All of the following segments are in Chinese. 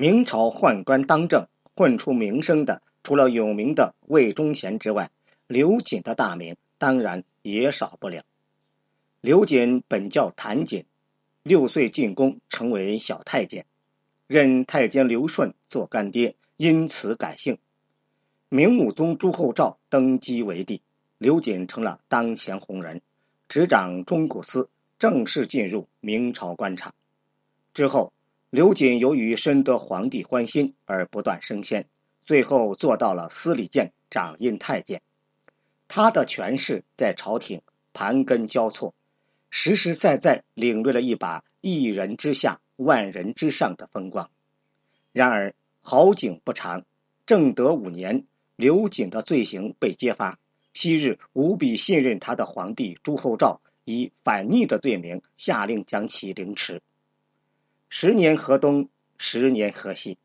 明朝宦官当政混出名声的，除了有名的魏忠贤之外，刘瑾的大名当然也少不了。刘瑾本叫谭瑾，六岁进宫，成为小太监，任太监刘顺做干爹，因此改姓。明武宗朱厚照登基为帝，刘瑾成了当前红人，执掌中古司，正式进入明朝官场。之后。刘瑾由于深得皇帝欢心而不断升迁，最后做到了司礼监掌印太监。他的权势在朝廷盘根交错，实实在在领略了一把一人之下万人之上的风光。然而好景不长，正德五年，刘瑾的罪行被揭发，昔日无比信任他的皇帝朱厚照以反逆的罪名下令将其凌迟。十年河东，十年河西，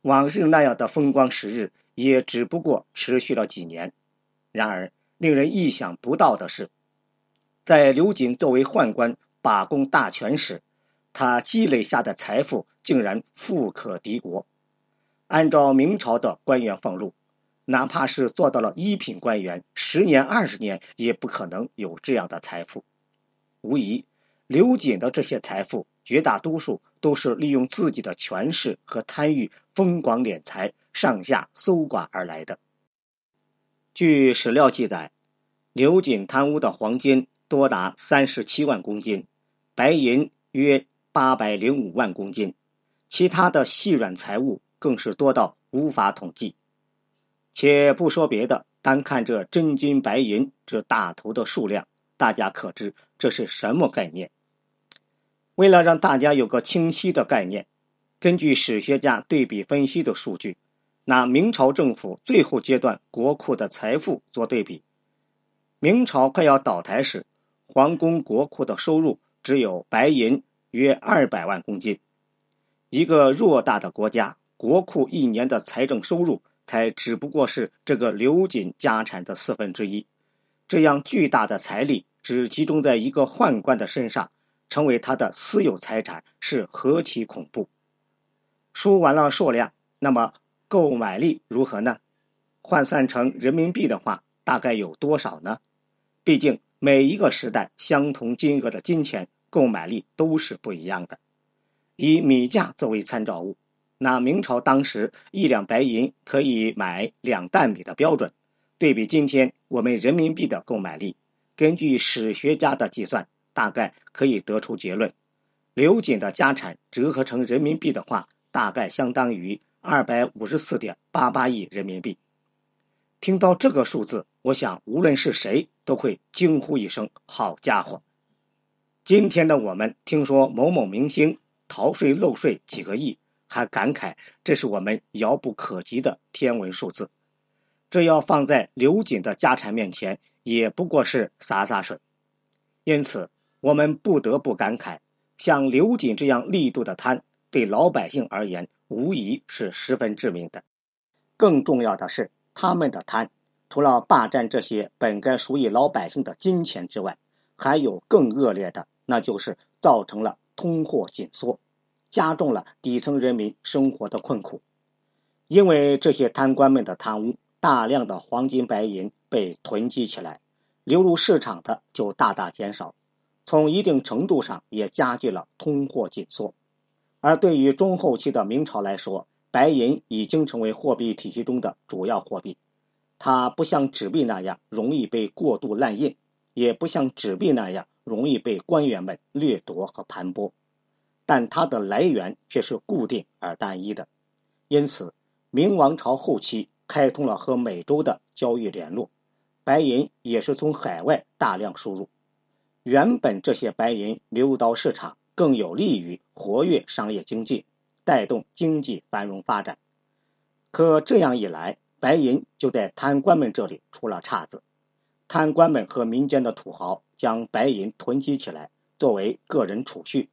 往日那样的风光时日也只不过持续了几年。然而，令人意想不到的是，在刘瑾作为宦官把控大权时，他积累下的财富竟然富可敌国。按照明朝的官员俸禄，哪怕是做到了一品官员，十年二十年也不可能有这样的财富。无疑，刘瑾的这些财富。绝大多数都是利用自己的权势和贪欲疯狂敛财、上下搜刮而来的。据史料记载，刘瑾贪污的黄金多达三十七万公斤，白银约八百零五万公斤，其他的细软财物更是多到无法统计。且不说别的，单看这真金白银这大头的数量，大家可知这是什么概念？为了让大家有个清晰的概念，根据史学家对比分析的数据，拿明朝政府最后阶段国库的财富做对比。明朝快要倒台时，皇宫国库的收入只有白银约二百万公斤。一个偌大的国家，国库一年的财政收入才只不过是这个刘瑾家产的四分之一。这样巨大的财力只集中在一个宦官的身上。成为他的私有财产是何其恐怖！说完了数量，那么购买力如何呢？换算成人民币的话，大概有多少呢？毕竟每一个时代相同金额的金钱购买力都是不一样的。以米价作为参照物，那明朝当时一两白银可以买两担米的标准，对比今天我们人民币的购买力，根据史学家的计算。大概可以得出结论，刘瑾的家产折合成人民币的话，大概相当于二百五十四点八八亿人民币。听到这个数字，我想无论是谁都会惊呼一声：“好家伙！”今天的我们听说某某明星逃税漏税几个亿，还感慨这是我们遥不可及的天文数字。这要放在刘瑾的家产面前，也不过是洒洒水。因此。我们不得不感慨，像刘瑾这样力度的贪，对老百姓而言，无疑是十分致命的。更重要的是，他们的贪，除了霸占这些本该属于老百姓的金钱之外，还有更恶劣的，那就是造成了通货紧缩，加重了底层人民生活的困苦。因为这些贪官们的贪污，大量的黄金白银被囤积起来，流入市场的就大大减少。从一定程度上也加剧了通货紧缩，而对于中后期的明朝来说，白银已经成为货币体系中的主要货币。它不像纸币那样容易被过度滥印，也不像纸币那样容易被官员们掠夺和盘剥，但它的来源却是固定而单一的。因此，明王朝后期开通了和美洲的交易联络，白银也是从海外大量输入。原本这些白银流到市场，更有利于活跃商业经济，带动经济繁荣发展。可这样一来，白银就在贪官们这里出了岔子。贪官们和民间的土豪将白银囤积起来，作为个人储蓄，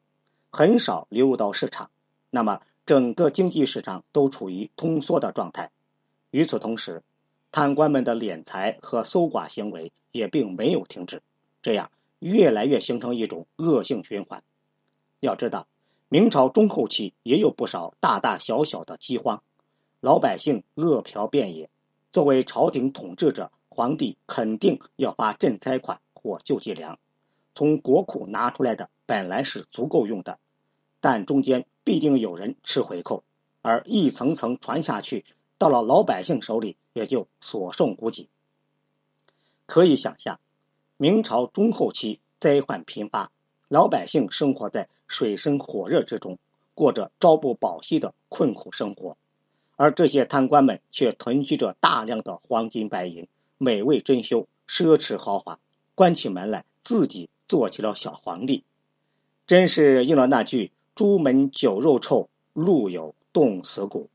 很少流入到市场。那么，整个经济市场都处于通缩的状态。与此同时，贪官们的敛财和搜刮行为也并没有停止。这样。越来越形成一种恶性循环。要知道，明朝中后期也有不少大大小小的饥荒，老百姓饿殍遍野。作为朝廷统治者，皇帝肯定要发赈灾款或救济粮，从国库拿出来的本来是足够用的，但中间必定有人吃回扣，而一层层传下去，到了老百姓手里也就所剩无几。可以想象，明朝中后期灾患频发，老百姓生活在。水深火热之中，过着朝不保夕的困苦生活，而这些贪官们却囤积着大量的黄金白银、美味珍馐、奢侈豪华，关起门来自己做起了小皇帝，真是应了那句“朱门酒肉臭，路有冻死骨”。